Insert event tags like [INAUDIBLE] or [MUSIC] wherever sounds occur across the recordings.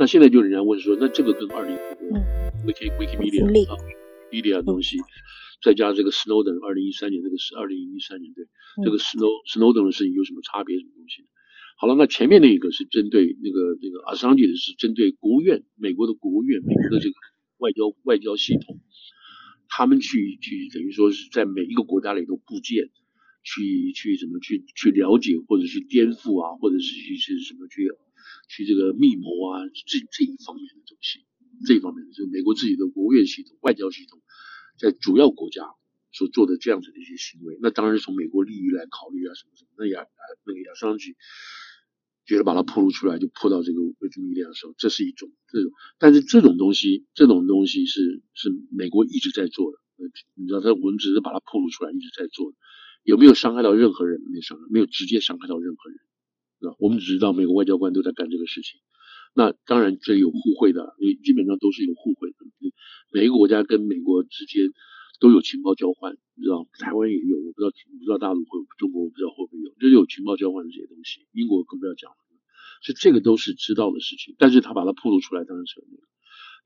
那现在就人家问说，那这个跟二零五五 Wiki Wikimedia 啊，Media 的东西，再加这个 Snowden 二零一三年这个是二零一三年对，这个 Snow Snowden 的事情有什么差别？什么东西？好了，那前面那一个是针对那个那个 Assange 的是针对国务院，美国的国务院，美国的这个外交外交系统，他们去去等于说是在每一个国家里头部件，去去怎么去去了解或者去颠覆啊，或者是去是什么去去这个密谋啊，这这一方面的东西，这一方面的就是美国自己的国务院系统、外交系统，在主要国家所做的这样子的一些行为，那当然是从美国利益来考虑啊，什么什么，那亚那个亚桑吉。觉得把它暴露出来，就破到这个维基米利亚的时候，这是一种这种，但是这种东西，这种东西是是美国一直在做的。你知道，他我们只是把它暴露出来，一直在做的，有没有伤害到任何人？没伤害，没有直接伤害到任何人，是吧？我们只知道美国外交官都在干这个事情。那当然这有互惠的，因为基本上都是有互惠的。每一个国家跟美国之间都有情报交换，你知道，台湾也有，我不知道，不知道大陆会，中国我不知道会不会有，就是有情报交换的这些东西。英国更不要讲了。所以这个都是知道的事情，但是他把它暴露出来，当然是那个，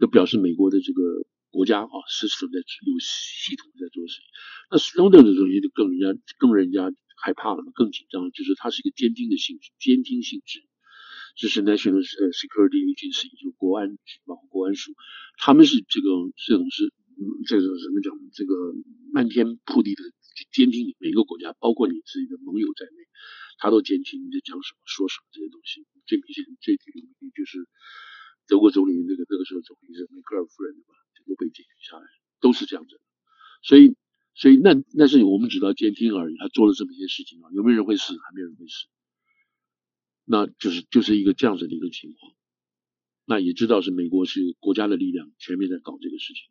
就表示美国的这个国家啊，是是在有系统在做事情。那 Snowden 的东西就更人家更人家害怕了嘛，更紧张，就是它是一个监听的性质，监听性质，就是 National Security Agency 就国安局嘛，国安署，他们是这个这种是嗯，这种怎么讲，这个漫天铺地的监听你每个国家，包括你自己的盟友在内。他都监听你在讲什么、说什么这些东西。最明显、最有名就是德国总理那个那个时候总理是梅克尔夫人对吧？都被监听下来，都是这样子。所以，所以那那是我们只到监听而已。他做了这么一些事情啊，有没有人会死？还没有人会死。那就是就是一个这样子的一个情况。那也知道是美国是国家的力量全面在搞这个事情。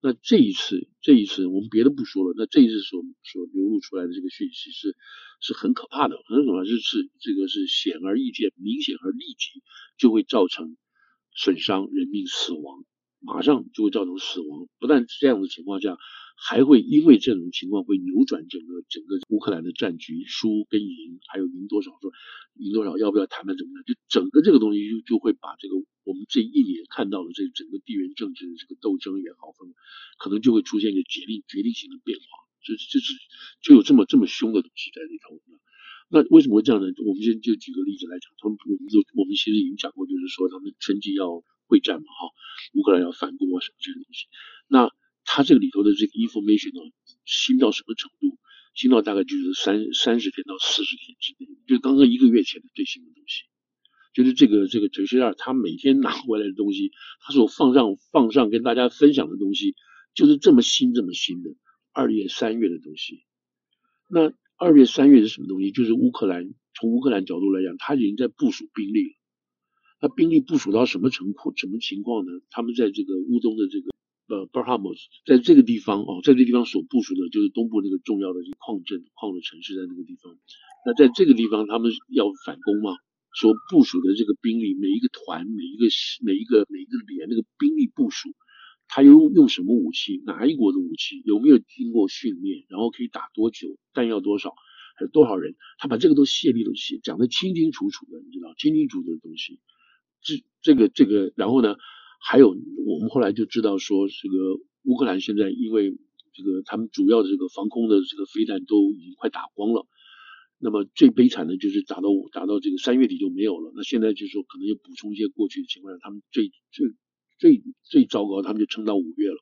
那这一次，这一次我们别的不说了，那这一次所所流露出来的这个讯息是是很可怕的，很可怕，就是这个是显而易见、明显而立即就会造成损伤、人命死亡，马上就会造成死亡。不但这样的情况下，还会因为这种情况会扭转整个整个乌克兰的战局，输跟赢，还有赢多少，说赢多少，要不要谈判怎么样，就整个这个东西就就会把这个我们这一年看到的这整个地缘政治的这个斗争也好，可能就会出现一个决定决定性的变化，就就是就有这么这么凶的东西在里头。那为什么会这样呢？我们先就举个例子来讲，他们我们就我们其实已经讲过，就是说他们春季要会战嘛，哈，乌克兰要反攻啊什么这些东西，那。它这个里头的这个 information 呢，新到什么程度？新到大概就是三三十天到四十天之内，就刚刚一个月前的最新的东西，就是这个这个哲学二他每天拿回来的东西，他所放上放上跟大家分享的东西，就是这么新这么新的二月三月的东西。那二月三月是什么东西？就是乌克兰从乌克兰角度来讲，他已经在部署兵力了。那兵力部署到什么程度？什么情况呢？他们在这个乌东的这个。呃，Bakhmut 在这个地方哦，在这个地方所部署的就是东部那个重要的矿镇、矿的城市，在那个地方。那在这个地方，他们要反攻嘛，所部署的这个兵力，每一个团、每一个、每一个、每一个连那个兵力部署，他用用什么武器，哪一国的武器，有没有经过训练，然后可以打多久，弹药多少，还有多少人，他把这个都细粒的写，讲得清清楚楚的，你知道，清清楚楚的东西。这、这个、这个，然后呢？还有，我们后来就知道说，这个乌克兰现在因为这个他们主要的这个防空的这个飞弹都已经快打光了，那么最悲惨的就是打到打到这个三月底就没有了。那现在就是说可能又补充一些过去的情况下，他们最最最最糟糕，他们就撑到五月了。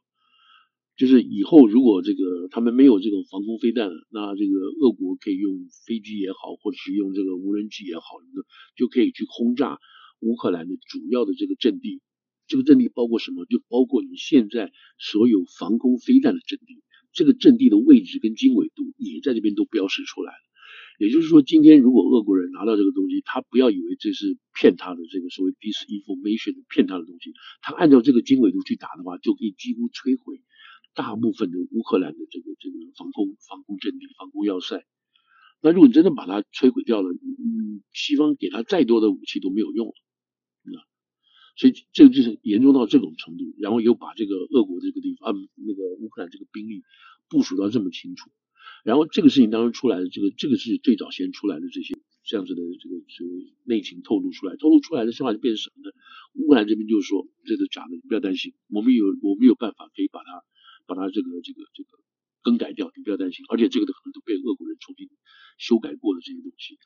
就是以后如果这个他们没有这种防空飞弹，那这个俄国可以用飞机也好，或者是用这个无人机也好，就可以去轰炸乌克兰的主要的这个阵地。这个阵地包括什么？就包括你现在所有防空飞弹的阵地，这个阵地的位置跟经纬度也在这边都标示出来了。也就是说，今天如果俄国人拿到这个东西，他不要以为这是骗他的这个所谓 disinformation 骗他的东西，他按照这个经纬度去打的话，就可以几乎摧毁大部分的乌克兰的这个这个防空防空阵地、防空要塞。那如果你真的把它摧毁掉了，嗯，西方给他再多的武器都没有用了。所以这个就是严重到这种程度，然后又把这个俄国这个地方，那个乌克兰这个兵力部署到这么清楚，然后这个事情当中出来的这个这个是最早先出来的这些这样子的这个所谓内情透露出来，透露出来的想法就变成什么呢？乌克兰这边就是说这是假的，你不要担心，我们有我们有办法可以把它把它这个这个这个更改掉，你不要担心，而且这个都可能都被俄国人重新修改过的这些东西。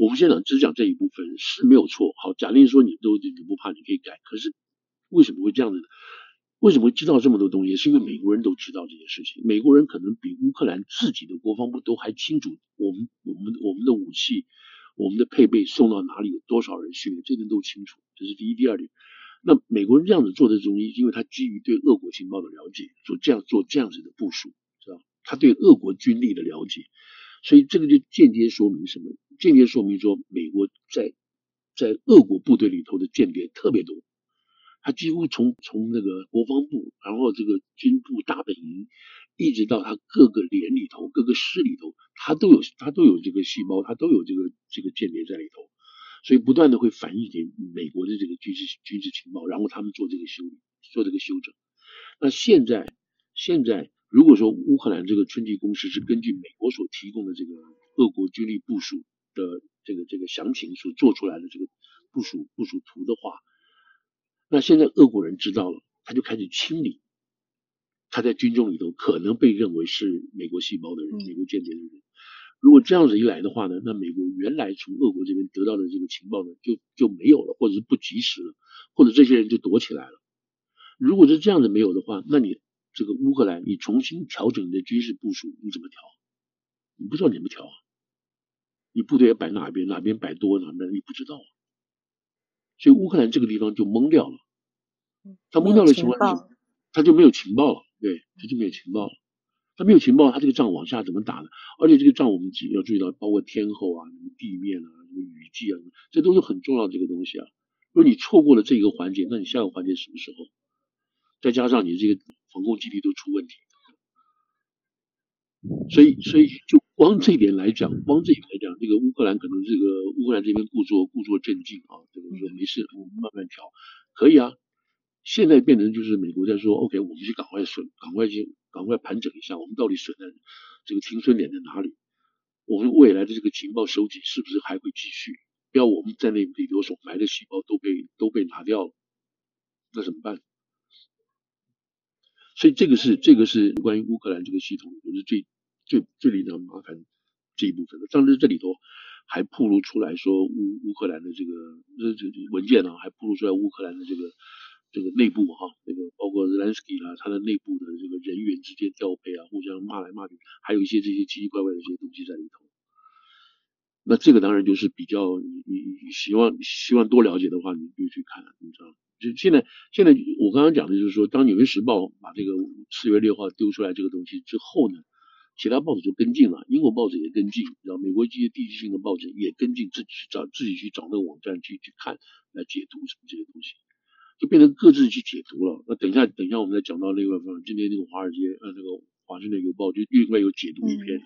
我们现在只讲这一部分是没有错。好，假定说你都你不怕，你可以改。可是为什么会这样子呢？为什么会知道这么多东西？是因为美国人都知道这件事情。美国人可能比乌克兰自己的国防部都还清楚我们我们我们的武器、我们的配备送到哪里，有多少人训练，这点都清楚。这是第一、第二点。那美国人这样子做的东西，因为他基于对俄国情报的了解，做这样做这样子的部署，知道他对俄国军力的了解。所以这个就间接说明什么？间接说明说，美国在在俄国部队里头的间谍特别多。他几乎从从那个国防部，然后这个军部大本营，一直到他各个连里头、各个师里头，他都有他都有这个细胞，他都有这个这个间谍在里头。所以不断的会反映给美国的这个军事军事情报，然后他们做这个修理，做这个修整。那现在现在。如果说乌克兰这个春季攻势是根据美国所提供的这个俄国军力部署的这个这个详情所做出来的这个部署部署图的话，那现在俄国人知道了，他就开始清理他在军中里头可能被认为是美国细胞的人、美国间谍的人。如果这样子一来的话呢，那美国原来从俄国这边得到的这个情报呢，就就没有了，或者是不及时了，或者这些人就躲起来了。如果是这样子没有的话，那你。这个乌克兰，你重新调整你的军事部署，你怎么调？你不知道你怎么调啊？你部队要摆哪边？哪边摆多，哪边你不知道啊？所以乌克兰这个地方就懵掉了。他懵掉的情况下，他就没有情报了。对，他就没有情报了。他没有情报，他这个仗往下怎么打呢？而且这个仗我们要注意到，包括天候啊、什么地面啊、什么雨季啊，这都是很重要的这个东西啊。如果你错过了这一个环节，那你下个环节什么时候？再加上你这个。防空基地都出问题，所以所以就光这一点来讲，光这一点来讲，这个乌克兰可能这个乌克兰这边故作故作镇静啊，这个说没事，我们慢慢调，可以啊。现在变成就是美国在说，OK，我们去赶快损，赶快去赶快盘整一下，我们到底损在这个停损点在哪里？我们未来的这个情报收集是不是还会继续？不要我们在那里头所埋的细胞都被都被拿掉了，那怎么办？所以这个是这个是关于乌克兰这个系统，就是最最最令人麻烦这一部分的。当时这里头还暴露出来说乌乌克兰的这个这这文件呢、啊，还暴露出来乌克兰的这个这个内部哈、啊，那个包括 Zelensky 啦，他的内部的这个人员之间调配啊，互相骂来骂去，还有一些这些奇奇怪怪的一些东西在里头。那这个当然就是比较你你希望希望多了解的话，你就去看，你知道。就现在，现在我刚刚讲的就是说，当《纽约时报》把这个四月六号丢出来这个东西之后呢，其他报纸就跟进了，英国报纸也跟进，然后美国一些地区性的报纸也跟进，自己去找自己去找那个网站去去看来解读什么这些东西，就变成各自去解读了。那等一下，等一下我们再讲到那个今天那个华尔街呃那个华盛顿邮报就另外有解读一篇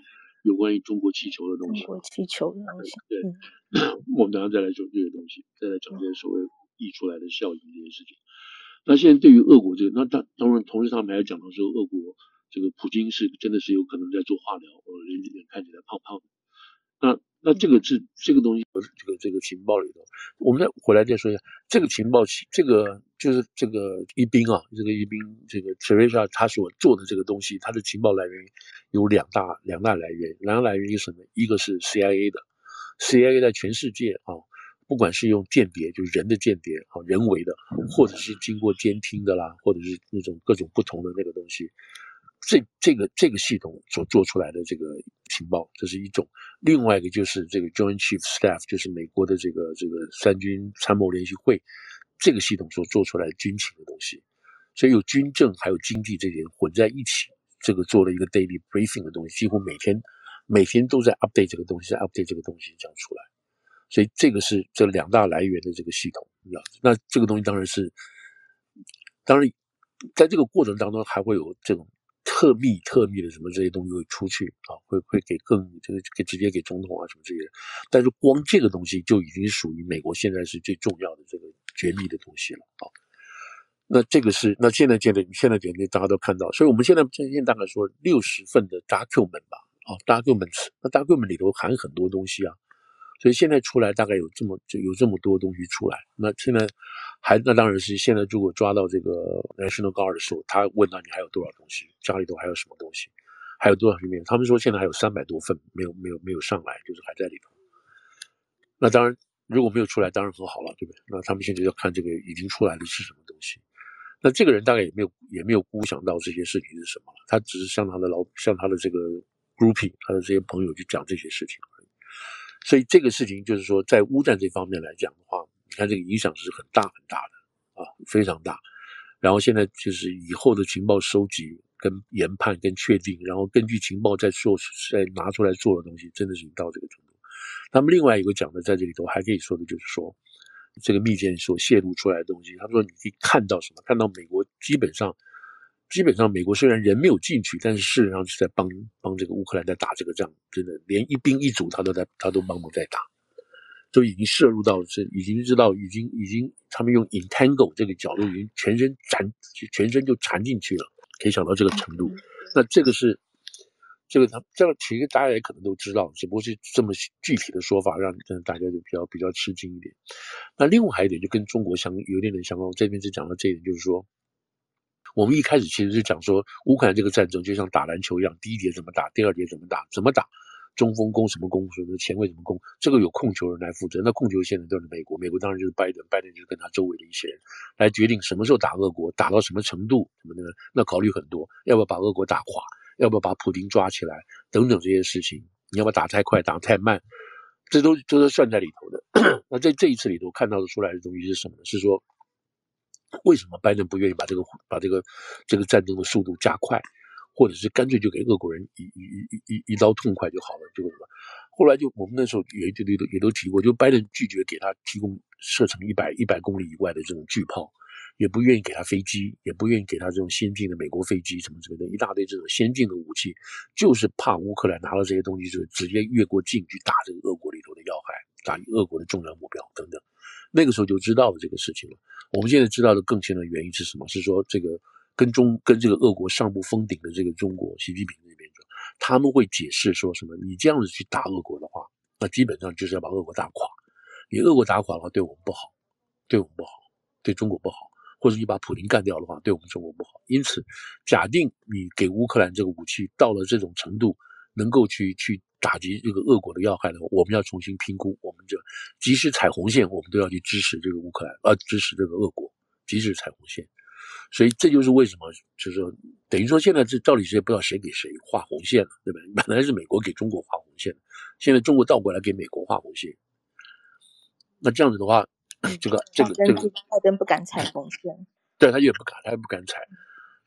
有关于中国气球的东西，中国气球的东西，对，嗯、[LAUGHS] 我们等下再来说这些东西，再来讲这些所谓。溢出来的效应这件事情，那现在对于俄国这个，那当当然同时他们还讲到说，俄国这个普京是真的是有可能在做化疗，呃，人看起来胖胖的。那那这个是这个东西，这个这个情报里头，我们再回来再说一下，这个情报，这个就是这个一兵啊，这个一兵，这个 Teresa 他所做的这个东西，他的情报来源有两大两大来源，两大来源是什么？一个是 CIA 的，CIA 在全世界啊。不管是用间谍，就是人的间谍，啊人为的，或者是经过监听的啦，或者是那种各种不同的那个东西，这这个这个系统所做出来的这个情报，这是一种；另外一个就是这个 Joint Chief Staff，就是美国的这个这个三军参谋联席会，这个系统所做出来的军情的东西，所以有军政还有经济这些混在一起，这个做了一个 daily briefing 的东西，几乎每天每天都在 update 这个东西，在 update 这个东西这样出来。所以这个是这两大来源的这个系统，你知道？那这个东西当然是，当然，在这个过程当中还会有这种特密、特密的什么这些东西会出去啊，会会给更这个给直接给总统啊什么这些。但是光这个东西就已经属于美国现在是最重要的这个绝密的东西了啊。那这个是那现在现在现在点点大家都看到，所以我们现在现在大概说六十份的 document 吧，啊 document，那 document 里头含很多东西啊。所以现在出来大概有这么就有这么多东西出来。那现在还那当然是现在如果抓到这个 National Guard 的时候，他问到你还有多少东西，家里头还有什么东西，还有多少里面？他们说现在还有三百多份没有没有没有上来，就是还在里头。那当然如果没有出来，当然很好了，对不对？那他们现在要看这个已经出来的是什么东西。那这个人大概也没有也没有估想到这些事情是什么，他只是向他的老向他的这个 groupie 他的这些朋友去讲这些事情。所以这个事情就是说，在乌战这方面来讲的话，你看这个影响是很大很大的啊，非常大。然后现在就是以后的情报收集、跟研判、跟确定，然后根据情报再做、再拿出来做的东西，真的是已经到这个程度。他们另外一个讲的在这里头还可以说的就是说，这个密件所泄露出来的东西，他说你可以看到什么？看到美国基本上。基本上，美国虽然人没有进去，但是事实上是在帮帮这个乌克兰在打这个仗，真的连一兵一卒他都在他都帮忙在打，就已经摄入到这，已经知道，已经已经他们用 entangle 这个角度，已经全身缠，全身就缠进去了，可以想到这个程度。那这个是这个他这个，其实大家也可能都知道，只不过是这么具体的说法，让让大家就比较比较吃惊一点。那另外还有一点，就跟中国相有点点相关，我这边只讲到这一点，就是说。我们一开始其实是讲说，乌克兰这个战争就像打篮球一样，第一节怎么打，第二节怎么打，怎么打，中锋攻什么攻，什么前卫怎么攻，这个有控球人来负责。那控球现在都是美国，美国当然就是拜登，拜登就是跟他周围的一些人来决定什么时候打俄国，打到什么程度，什么的，那考虑很多，要不要把俄国打垮，要不要把普京抓起来，等等这些事情，你要不要打太快，打太慢，这都这都算在里头的。[COUGHS] 那在这一次里头看到的出来的东西是什么呢？是说。为什么拜登不愿意把这个把这个这个战争的速度加快，或者是干脆就给俄国人一一一一一刀痛快就好了？这个什么？后来就我们那时候也也都也都提过，就拜登拒绝给他提供射程一百一百公里以外的这种巨炮，也不愿意给他飞机，也不愿意给他这种先进的美国飞机什么之类的，一大堆这种先进的武器，就是怕乌克兰拿了这些东西就直接越过境去打这个俄国里头的要害，打俄国的重要目标等等。那个时候就知道了这个事情了。我们现在知道的更清的原因是什么？是说这个跟中跟这个俄国上不封顶的这个中国习近平那边，他们会解释说什么？你这样子去打俄国的话，那基本上就是要把俄国打垮。你俄国打垮的话，对我们不好，对我们不好，对中国不好。或者你把普丁干掉的话，对我们中国不好。因此，假定你给乌克兰这个武器到了这种程度，能够去去。打击这个恶国的要害的话，我们要重新评估。我们就即使踩红线，我们都要去支持这个乌克兰，呃，支持这个俄国，即使踩红线。所以这就是为什么，就是说，等于说现在这到底是不知道谁给谁画红线了，对吧？[LAUGHS] 本来是美国给中国画红线，现在中国倒过来给美国画红线。那这样子的话，[CLEARS THROAT] 这个这个这个拜登不敢踩红线，对他也不敢，他也不敢踩。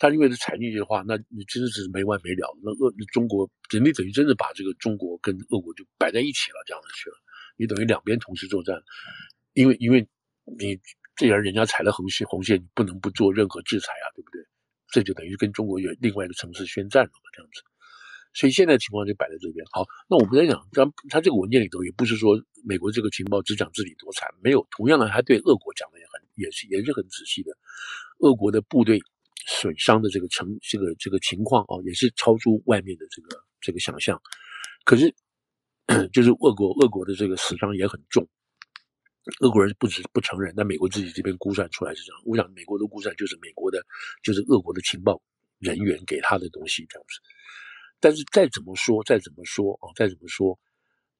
他因为是踩进去的话，那你真的是没完没了。那俄中国，人家等于真的把这个中国跟俄国就摆在一起了，这样子去了。你等于两边同时作战，因为因为你既然人家踩了红线，红线你不能不做任何制裁啊，对不对？这就等于跟中国有另外一个层次宣战了嘛，这样子。所以现在情况就摆在这边。好，那我们在讲，他他这个文件里头也不是说美国这个情报只讲自己多惨，没有，同样的还对俄国讲的也很也是也是很仔细的，俄国的部队。损伤的这个成这个这个情况啊，也是超出外面的这个这个想象。可是，就是俄国俄国的这个死伤也很重。俄国人不止不承认，但美国自己这边估算出来是这样。我想美国的估算就是美国的，就是俄国的情报人员给他的东西这样子。但是再怎么说，再怎么说啊，再怎么说，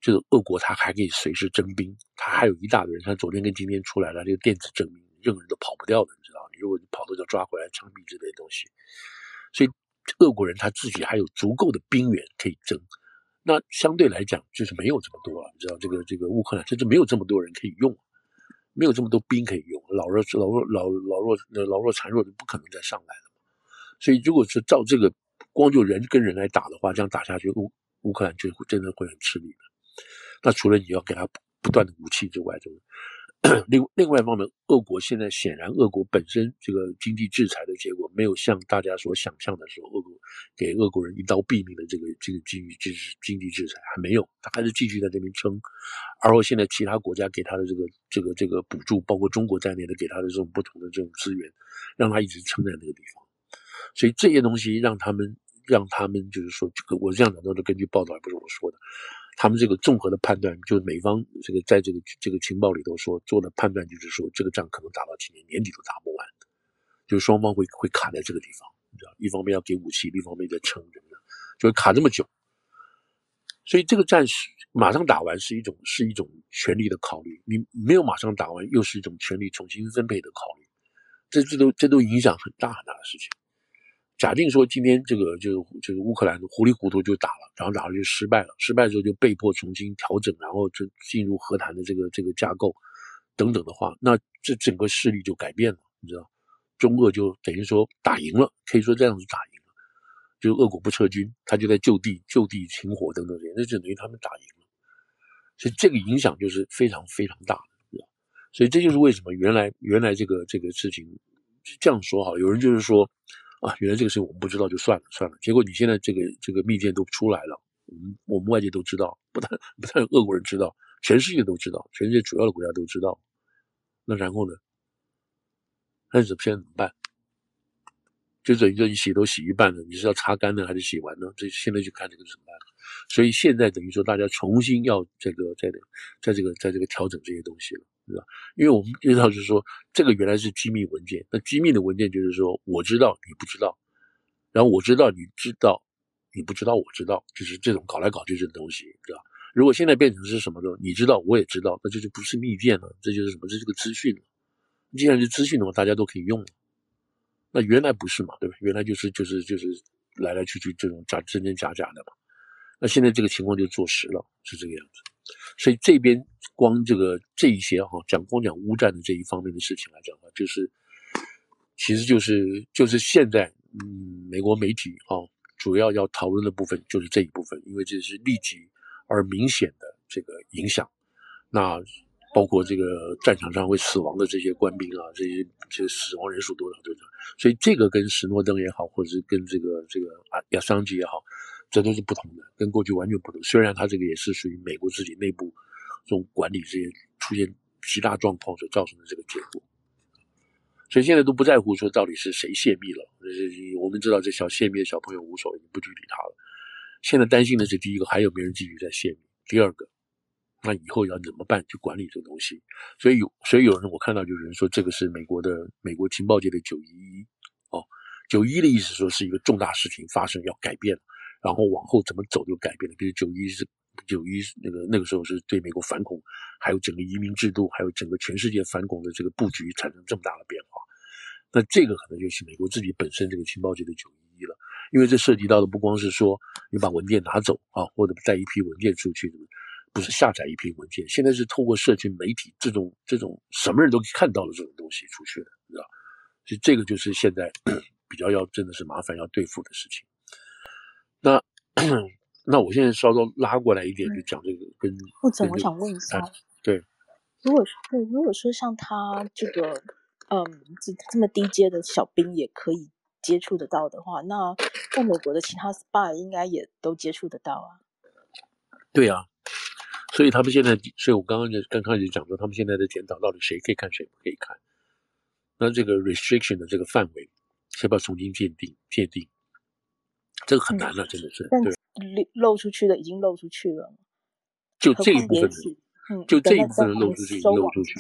就是俄国他还可以随时征兵，他还有一大堆人。他昨天跟今天出来了这个电子征兵，任何人都跑不掉的，你知道。你如果你跑了就抓回来枪毙之类的东西，所以俄国人他自己还有足够的兵源可以征，那相对来讲就是没有这么多了。你知道这个这个乌克兰甚至没有这么多人可以用，没有这么多兵可以用，老弱老弱老老弱老弱残弱就不可能再上来了。所以如果是照这个光就人跟人来打的话，这样打下去乌乌克兰就真的会很吃力的。那除了你要给他不断的武器之外，就。[CLEARS THROAT] 另另外一方面，俄国现在显然，俄国本身这个经济制裁的结果没有像大家所想象的时候，俄国给俄国人一刀毙命的这个这个经济制经济制裁还没有，他还是继续在这边撑。而后现在其他国家给他的这个这个这个补助，包括中国在内的给他的这种不同的这种资源，让他一直撑在那个地方。所以这些东西让他们让他们就是说，这个我这样讲都是根据报道，也不是我说的。他们这个综合的判断，就是美方这个在这个这个情报里头说做的判断，就是说这个仗可能打到今年年底都打不完，就是双方会会卡在这个地方，你知道，一方面要给武器，另一方面在撑着，就会卡这么久。所以这个战是马上打完是一种是一种权力的考虑，你没有马上打完又是一种权力重新分配的考虑，这这都这都影响很大很大的事情。假定说今天这个就是就是乌克兰糊里糊涂就打了，然后打了就失败了，失败之后就被迫重新调整，然后就进入和谈的这个这个架构等等的话，那这整个势力就改变了，你知道，中俄就等于说打赢了，可以说这样子打赢了，就俄国不撤军，他就在就地就地停火等等这些，那就等于他们打赢了，所以这个影响就是非常非常大的，所以这就是为什么原来原来这个这个事情这样说哈，有人就是说。啊，原来这个事情我们不知道就算了算了。结果你现在这个这个密件都出来了，我们我们外界都知道，不但不但俄国人知道，全世界都知道，全世界主要的国家都知道。那然后呢？那怎么现在怎么办？就等于说你洗都洗一半了，你是要擦干呢还是洗完呢？这现在就看这个怎么办。所以现在等于说大家重新要这个在在这个在这个调整这些东西了。对吧？因为我们知道，就是说，这个原来是机密文件。那机密的文件就是说，我知道你不知道，然后我知道你知道，你不知道我知道，就是这种搞来搞去这种东西，对吧？如果现在变成是什么呢？你知道，我也知道，那这就不是密件了，这就是什么？这是个资讯。既然是资讯的话，大家都可以用。那原来不是嘛？对吧？原来就是就是就是来来去去这种假真真假假的嘛。那现在这个情况就坐实了，是这个样子。所以这边光这个这一些哈，讲光讲乌战的这一方面的事情来讲的话，就是，其实就是就是现在嗯，美国媒体啊，主要要讨论的部分就是这一部分，因为这是立即而明显的这个影响。那包括这个战场上会死亡的这些官兵啊，这些这个死亡人数多少多少，所以这个跟史诺登也好，或者是跟这个这个啊亚桑吉也好。这都是不同的，跟过去完全不同。虽然他这个也是属于美国自己内部这种管理这些出现极大状况所造成的这个结果，所以现在都不在乎说到底是谁泄密了。我们知道这小泄密的小朋友无所谓，不去理他了。现在担心的是第一个，还有没人继续在泄密？第二个，那以后要怎么办去管理这个东西？所以有，所以有人我看到就有人说，这个是美国的美国情报界的九一一哦，九一的意思说是一个重大事情发生要改变了。然后往后怎么走就改变了，比如九一是九一那个那个时候是对美国反恐，还有整个移民制度，还有整个全世界反恐的这个布局产生这么大的变化，那这个可能就是美国自己本身这个情报界的九一一了，因为这涉及到的不光是说你把文件拿走啊，或者带一批文件出去，不是下载一批文件，现在是透过社群媒体这种这种什么人都看到了这种东西出去的，你知道，所以这个就是现在 [COUGHS] 比较要真的是麻烦要对付的事情。那那我现在稍稍拉过来一点，就讲这个跟或者我想问一下，对，如果对如果说像他这个嗯这这么低阶的小兵也可以接触得到的话，那在美国的其他 spy 应该也都接触得到啊。对啊，所以他们现在，所以我刚刚就刚刚就讲说，他们现在在检讨到底谁可以看，谁不可以看。那这个 restriction 的这个范围，是不是要重新界定界定？这个很难了，真的是。对，漏出去的已经漏出去了。就这一部分，嗯，就这一部分漏出去，已经漏出去。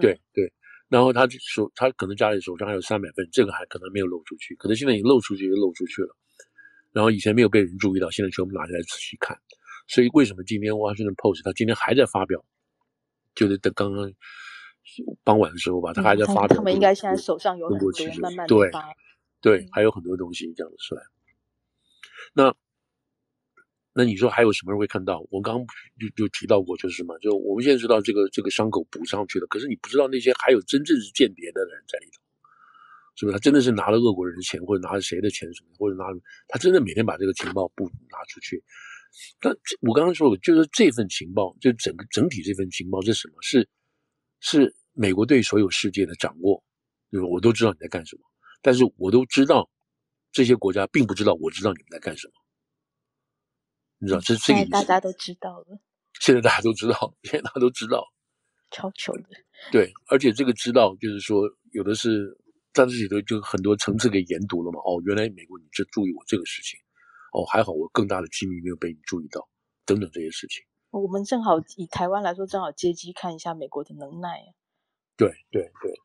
对对，然后他手，他可能家里手上还有三百份，这个还可能没有漏出去，可能现在已经漏出去，就漏出去了。然后以前没有被人注意到，现在全部拿下来仔细看。所以为什么今天《Washington Post》他今天还在发表？就是等刚刚傍晚的时候吧，他还在发表。他们应该现在手上有很多，慢慢。对对，还有很多东西这样子出来。那，那你说还有什么人会看到？我刚刚就就提到过，就是什么？就我们现在知道这个这个伤口补上去了，可是你不知道那些还有真正是间谍的人在里头，是不是？他真的是拿了俄国人的钱，或者拿了谁的钱什么，或者拿他真的每天把这个情报不拿出去？但我刚刚说的，就是这份情报，就整个整体这份情报是什么？是是美国对所有世界的掌握，就是我都知道你在干什么，但是我都知道。这些国家并不知道，我知道你们在干什么。你知道，这这个大家都知道了。现在大家都知道，[LAUGHS] 现在大家都知道。超糗的。对，而且这个知道，就是说，有的是在这里头就很多层次给研读了嘛。哦，原来美国你这注意我这个事情。哦，还好我更大的机密没有被你注意到。等等这些事情。我们正好以台湾来说，正好借机看一下美国的能耐。对对对对，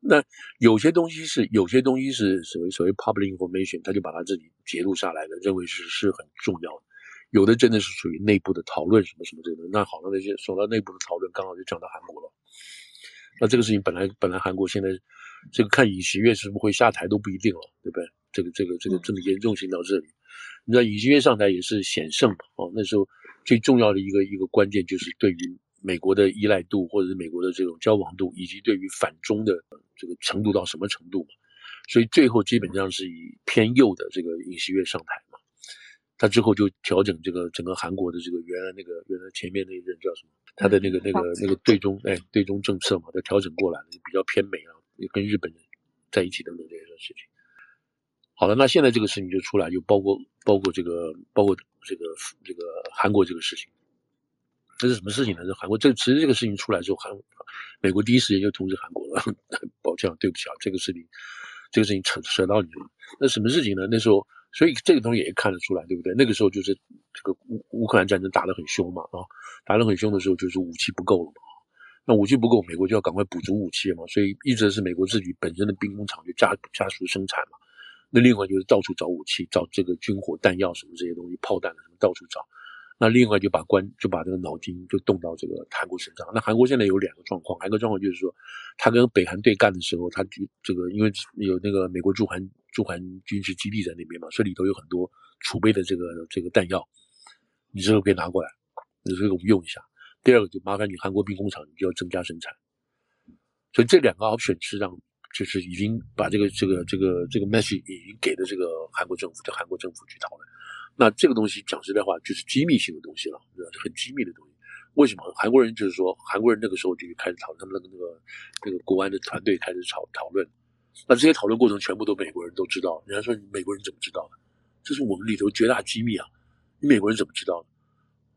那有些东西是有些东西是所谓所谓 public information，他就把他自己揭露下来的，认为是是很重要的。有的真的是属于内部的讨论，什么什么这个。那好了，那些说到内部的讨论，刚好就讲到韩国了。那这个事情本来本来韩国现在这个看尹锡悦是不是会下台都不一定了，对不对？这个这个这个这么严重性到这里，嗯、你知道尹锡悦上台也是险胜嘛？哦，那时候最重要的一个一个关键就是对于美国的依赖度，或者是美国的这种交往度，以及对于反中的这个程度到什么程度嘛？所以最后基本上是以偏右的这个尹锡悦上台嘛。他之后就调整这个整个韩国的这个原来那个原来前面那一任叫什么？他的那个那个那个对中哎对中政策嘛，他调整过来了，就比较偏美啊，也跟日本人在一起等等这些事情。好了，那现在这个事情就出来，就包括包括这个包括这个这个韩国这个事情。这是什么事情呢？这韩国这其实这个事情出来之后，韩美国第一时间就通知韩国了，[LAUGHS] 抱歉，对不起啊，这个事情这个事情扯扯到你了。那什么事情呢？那时候。所以这个东西也看得出来，对不对？那个时候就是这个乌乌克兰战争打得很凶嘛，啊，打得很凶的时候就是武器不够了嘛。那武器不够，美国就要赶快补足武器嘛。所以一直是美国自己本身的兵工厂就加加速生产嘛。那另外就是到处找武器，找这个军火、弹药什么这些东西，炮弹什么到处找。那另外就把关就把这个脑筋就动到这个韩国身上。那韩国现在有两个状况，还有一个状况就是说，他跟北韩对干的时候，他就这个因为有那个美国驻韩驻韩军事基地在那边嘛，所以里头有很多储备的这个这个弹药，你这个可以拿过来，你这个我们用一下。第二个就麻烦你韩国兵工厂，你就要增加生产。所以这两个 option 是让就是已经把这个这个这个这个 message 已经给了这个韩国政府，叫韩国政府去讨论。那这个东西讲实在话，就是机密性的东西了，很机密的东西。为什么韩国人就是说，韩国人那个时候就开始讨论，他们那个那个那个国安的团队开始讨讨论。那这些讨论过程全部都美国人都知道。人家说美国人怎么知道的？这是我们里头绝大机密啊！你美国人怎么知道的？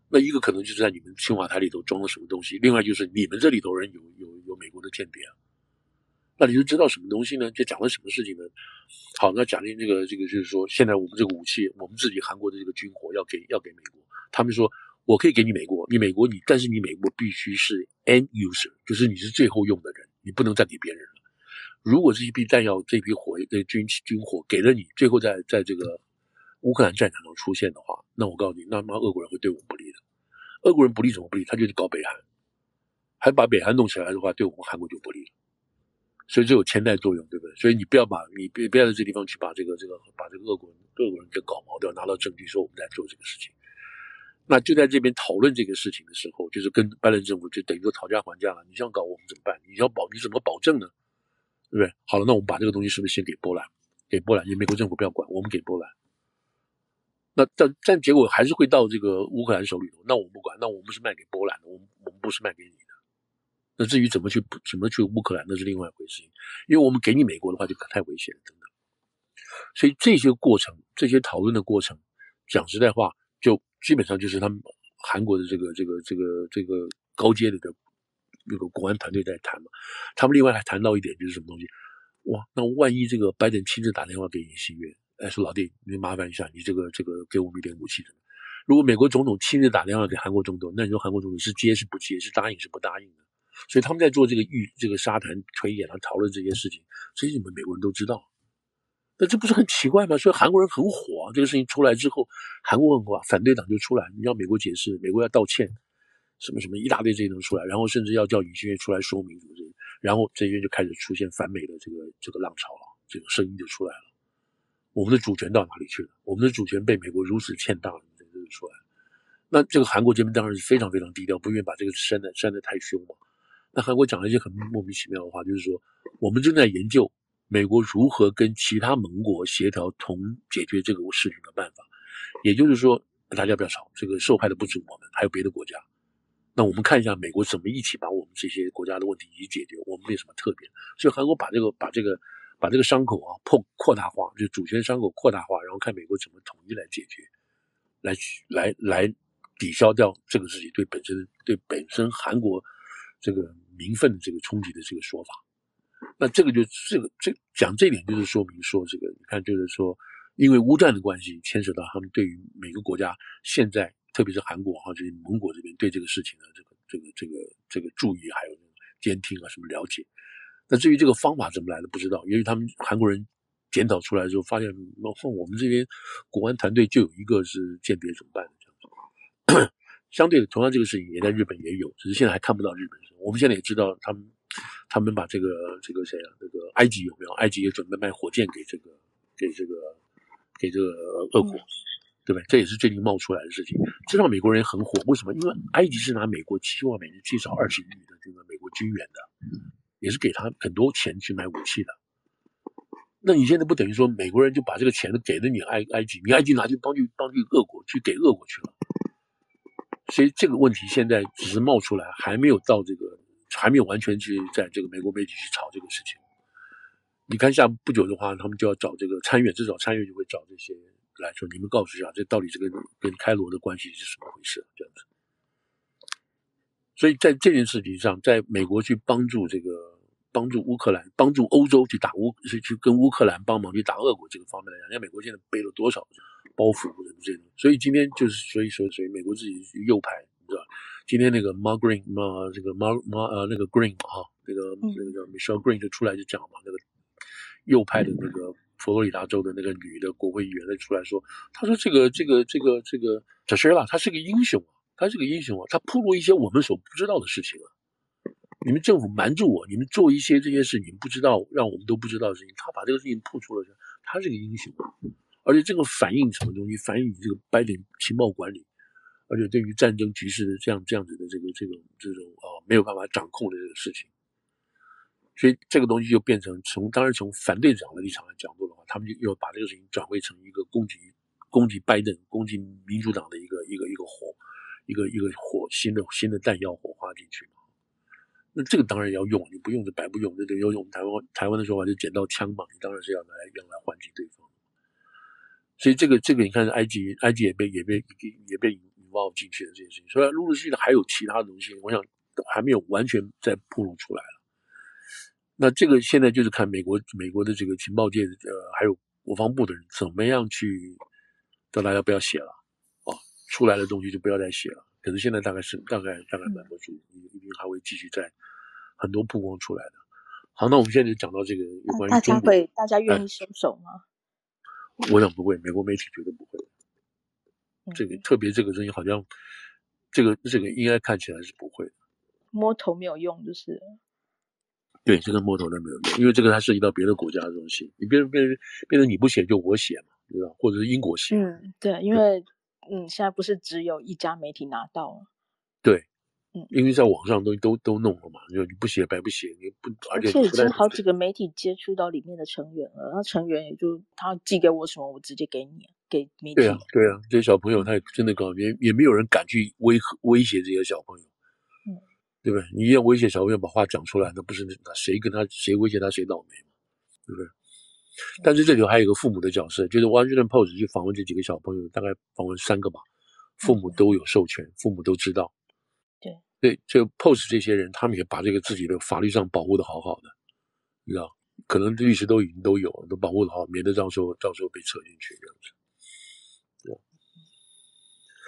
那一个可能就是在你们青瓦台里头装了什么东西，另外就是你们这里头人有有有美国的间谍啊。那你就知道什么东西呢？就讲了什么事情呢？好，那假定这个这个就是说，现在我们这个武器，我们自己韩国的这个军火要给要给美国，他们说我可以给你美国，你美国你，但是你美国必须是 end user，就是你是最后用的人，你不能再给别人了。如果这一批弹药、这批火、这军军火给了你，最后在在这个乌克兰战场上出现的话，那我告诉你，那那俄国人会对我们不利的。俄国人不利怎么不利？他就是搞北韩，还把北韩弄起来的话，对我们韩国就不利了。所以这有牵带作用，对不对？所以你不要把你别不要在这地方去把这个这个把这个俄国人俄国人给搞毛掉，拿到证据说我们在做这个事情。那就在这边讨论这个事情的时候，就是跟拜登政府就等于说讨价还价了。你想搞我们怎么办？你要保你怎么保证呢？对不对？好了，那我们把这个东西是不是先给波兰？给波兰，因为美国政府不要管，我们给波兰。那但但结果还是会到这个乌克兰手里头。那我不管，那我们是卖给波兰的，我们我们不是卖给你。那至于怎么去怎么去乌克兰，那是另外一回事。因为我们给你美国的话，就太危险了，等等。所以这些过程，这些讨论的过程，讲实在话，就基本上就是他们韩国的这个这个这个这个高阶的的那个国安团队在谈嘛。他们另外还谈到一点，就是什么东西？哇，那万一这个拜登亲自打电话给尹锡悦，哎，说老弟，你麻烦一下，你这个这个给我们一点武器。如果美国总统亲自打电话给韩国总统，那你说韩国总统是接是不接？是答应是不答应的？所以他们在做这个预这个沙盘推演啊，讨论这些事情，所以你们美国人都知道，那这不是很奇怪吗？所以韩国人很火啊，这个事情出来之后，韩国很火，反对党就出来，你要美国解释，美国要道歉，什么什么一大堆这些东西出来，然后甚至要叫尹锡悦出来说明什么什么，然后这边就开始出现反美的这个这个浪潮了，这个声音就出来了。我们的主权到哪里去了？我们的主权被美国如此践踏了，这就出来了。那这个韩国这边当然是非常非常低调，不愿意把这个煽的煽的太凶嘛。那韩国讲了一些很莫名其妙的话，就是说我们正在研究美国如何跟其他盟国协调同解决这个事情的办法。也就是说，大家不要吵，这个受害的不止我们，还有别的国家。那我们看一下美国怎么一起把我们这些国家的问题一起解决，我们没什么特别。所以韩国把这个把这个把这个伤口啊破扩大化，就主权伤口扩大化，然后看美国怎么统一来解决，来来来抵消掉这个事情对本身对本身韩国这个。名分的这个冲击的这个说法，那这个就这个这讲这一点就是说明说这个你看就是说，因为乌战的关系牵扯到他们对于每个国家现在特别是韩国哈，就是盟国这边对这个事情的这个这个这个这个注意，还有监听啊什么了解。那至于这个方法怎么来的，不知道。因为他们韩国人检讨出来之后，发现我们这边国安团队就有一个是间谍，怎么办的？这样子。相对的，同样这个事情也在日本也有，只是现在还看不到日本。我们现在也知道他们，他们把这个这个谁啊，这个埃及有没有？埃及也准备卖火箭给这个给这个给这个俄国。对不对？这也是最近冒出来的事情，这让美国人很火。为什么？因为埃及是拿美国七万美元，至少二十亿的这个美国军援的，也是给他很多钱去买武器的。那你现在不等于说美国人就把这个钱都给了你埃埃及，你埃及拿去帮去帮去俄国去给俄国去了？所以这个问题现在只是冒出来，还没有到这个，还没有完全去在这个美国媒体去炒这个事情。你看，下不久的话，他们就要找这个参院，至少参院就会找这些。来说，你们告诉一下，这到底这个跟开罗的关系是什么回事？这样子。所以在这件事情上，在美国去帮助这个帮助乌克兰，帮助欧洲去打乌，去去跟乌克兰帮忙去打俄国这个方面来讲，人家美国现在背了多少包袱什么这种。所以今天就是，所以说，所以美国自己右派，你知道吧？今天那个 Mark Green 嘛，这个 Mark Mark 呃那个 Green 哈，那个那个叫 Michelle Green 就出来就讲嘛，那个右派的那个。佛罗里达州的那个女的国会议员，她出来说：“她说这个这个这个这个这谁了？他是个英雄啊，她是个英雄啊，她铺路一些我们所不知道的事情啊。你们政府瞒住我，你们做一些这些事，你们不知道，让我们都不知道的事情。他把这个事情铺出了，他是个英雄啊。而且这个反映什么东西？反映你这个白领情报管理，而且对于战争局势的这样这样子的这个这种这种啊没有办法掌控的这个事情。”所以这个东西就变成从当然从反对党的立场来讲的话，他们就又把这个事情转为成一个攻击攻击拜登、攻击民主党的一个一个一个火，一个一个火新的新的弹药火花进去。那这个当然要用，你不用就白不用。这个要用台湾台湾的说法就捡到枪嘛，你当然是要拿来用来还击对方。所以这个这个你看，埃及埃及也被也被也被引爆进去了这件事情。所以陆陆续续的还有其他的东西，我想还没有完全再暴露出来了。那这个现在就是看美国美国的这个情报界呃，还有国防部的人怎么样去叫大家不要写了啊，出来的东西就不要再写了。可是现在大概是大概大概瞒不住，一定还会继续在很多曝光出来的。好，那我们现在就讲到这个有大家会大家愿意收手吗？我想不会，美国媒体绝对不会。这个特别这个东西好像这个这个应该看起来是不会的，摸头没有用，就是。对，这个摸头都没有用，因为这个它涉及到别的国家的东西。你变成变成变成你不写就我写嘛，对吧？或者是英国写。嗯，对，因为嗯，现在不是只有一家媒体拿到了。对，嗯，因为在网上东西都都弄了嘛，就你不写白不写，你不而且已经好几个媒体接触到里面的成员了，那成员也就他寄给我什么，我直接给你，给媒体。对啊，对啊，这些小朋友他也真的搞，也也没有人敢去威威胁这些小朋友。嗯对不对？你要威胁小朋友把话讲出来，那不是那谁跟他谁威胁他谁倒霉嘛？对不对？但是这里还有一个父母的角色，就是《Washington Post》去访问这几个小朋友，大概访问三个吧，父母都有授权，父母都知道。对对，这个 Post 这些人，他们也把这个自己的法律上保护的好好的，你知道？可能律师都已经都有，都保护的好，免得到时候到时候被扯进去这样子。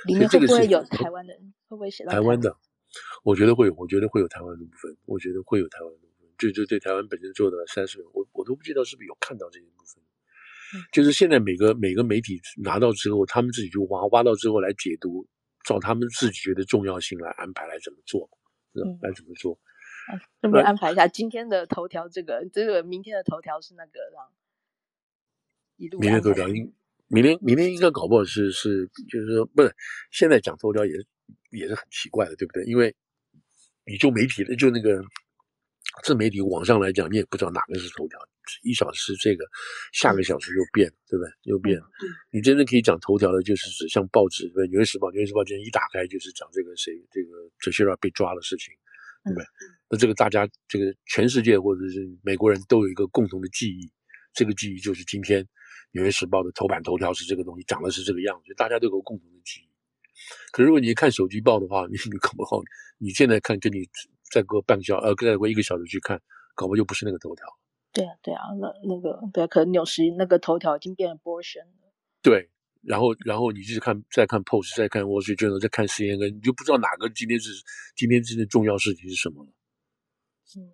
里面会不会有台湾的人？会不会写到台湾的？我觉得会有，我觉得会有台湾的部分，我觉得会有台湾的部分，就就对台湾本身做的三十年，我我都不知道是不是有看到这些部分。就是现在每个每个媒体拿到之后，他们自己就挖挖到之后来解读，照他们自己觉得重要性来安排来怎么做，嗯，来怎么做。顺便安排一下今天的头条，这个这个明天的头条是那个让一路。明天头条应明天明天应该搞不好是是就是说不是现在讲头条也。也是很奇怪的，对不对？因为你就媒体的，就那个自媒体网上来讲，你也不知道哪个是头条。一小时这个，下个小时又变，对不对？又变。你真正可以讲头条的，就是指像报纸，对不对？《纽约时报》，《纽约时报》今天一打开就是讲这个谁，这个 Teixeira 被抓的事情，对不对？那这个大家，这个全世界或者是美国人都有一个共同的记忆，这个记忆就是今天《纽约时报》的头版头条是这个东西，讲的是这个样子，大家都有个共同的记忆。可是如果你看手机报的话，你你搞不好，你现在看跟你再过半个小时，呃，再过一个小时去看，搞不好就不是那个头条。对啊，对啊，那那个对啊，可能纽时那个头条已经变成 abortion 了。对，然后然后你就是看再看 Post，再看 Wall Street Journal，再看 CNN，你就不知道哪个今天是今天真的重要事情是什么了。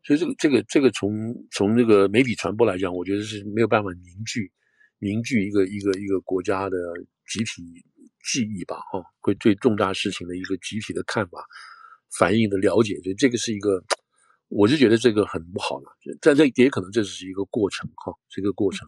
所以这个这个这个从从那个媒体传播来讲，我觉得是没有办法凝聚凝聚一个一个一个国家的集体记忆吧，哈，会对重大事情的一个集体的看法、反应的了解，所以这个是一个，我就觉得这个很不好了。但这也可能这只是一个过程，哈，这个过程。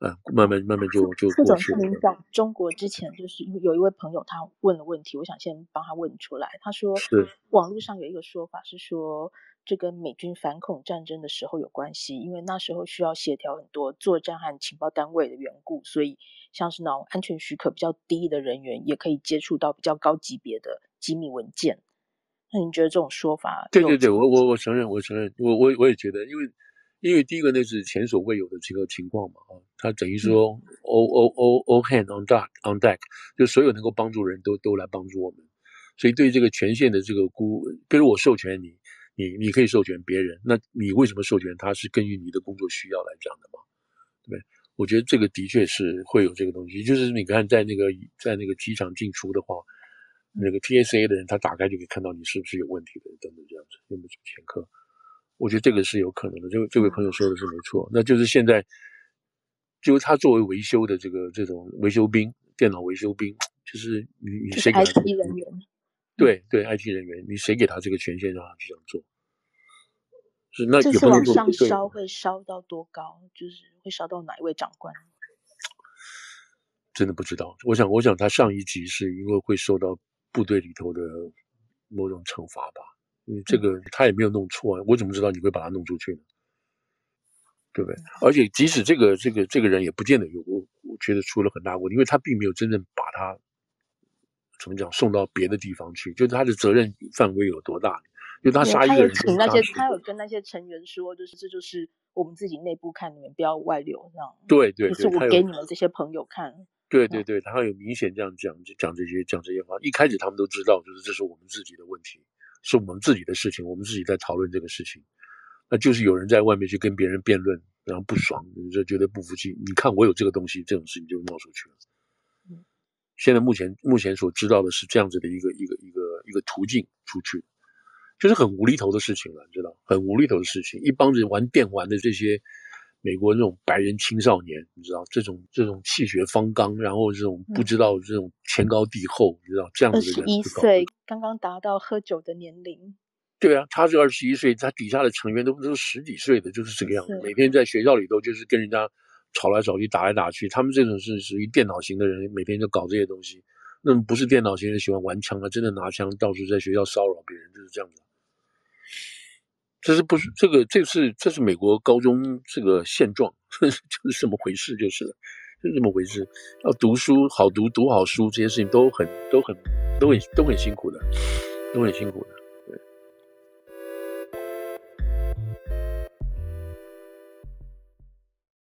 啊，慢慢慢慢就就过去了。副总，您讲中国之前，就是有一位朋友他问了问题，我想先帮他问出来。他说，是网络上有一个说法是说，这跟美军反恐战争的时候有关系，因为那时候需要协调很多作战和情报单位的缘故，所以像是那种安全许可比较低的人员，也可以接触到比较高级别的机密文件。那你觉得这种说法？对对对，我我我承认，我承认，我我我也觉得，因为。因为第一个那是前所未有的这个情况嘛，啊，他等于说 all all all all hand on deck on deck，就所有能够帮助人都都来帮助我们，所以对于这个权限的这个估，比如我授权你，你你可以授权别人，那你为什么授权他？是根据你的工作需要来讲的嘛，对不对？我觉得这个的确是会有这个东西，就是你看在那个在那个机场进出的话，那个 TSA 的人他打开就可以看到你是不是有问题的，等等这样子，有没有前科？我觉得这个是有可能的，这位这位朋友说的是没错，那就是现在，就是他作为维修的这个这种维修兵，电脑维修兵，就是你你谁给他？IT 人员。对对，IT 人员，你谁给他这个权限让他去这样做？是那这次往上烧会烧到多高？就是会烧到哪一位长官？真的不知道。我想，我想他上一级是因为会受到部队里头的某种惩罚吧。因为这个他也没有弄错啊，我怎么知道你会把他弄出去呢？对不对？而且即使这个这个这个人也不见得有，我我觉得出了很大问题，因为他并没有真正把他怎么讲送到别的地方去，就是他的责任范围有多大？就他杀一个人，请那些他有跟那些成员说，就是这就是我们自己内部看，你们不要外流，这样。对对对，就是我给你们这些朋友看。对对对，他有明显这样讲讲这些讲这些话，一开始他们都知道，就是这是我们自己的问题。是我们自己的事情，我们自己在讨论这个事情，那就是有人在外面去跟别人辩论，然后不爽，你就觉得不服气。你看我有这个东西，这种事情就冒出去了。现在目前目前所知道的是这样子的一个一个一个一个途径出去，就是很无厘头的事情了，你知道，很无厘头的事情，一帮子玩电玩的这些。美国那种白人青少年，你知道这种这种气血方刚，然后这种不知道这种天高地厚，嗯、你知道这样子的人，二十一岁刚刚达到喝酒的年龄。对啊，他是二十一岁，他底下的成员都都是十几岁的，就是这个样子。每天在学校里头就是跟人家吵来吵去，打来打去。他们这种是属于电脑型的人，每天就搞这些东西。那么不是电脑型的人喜欢玩枪啊，真的拿枪到处在学校骚扰别人，就是这样子。这是不是这个？这是这是美国高中这个现状，就是这么回事，就是，就是这么回事。要读书好读，读好书，这些事情都很都很都很都很辛苦的，都很辛苦的。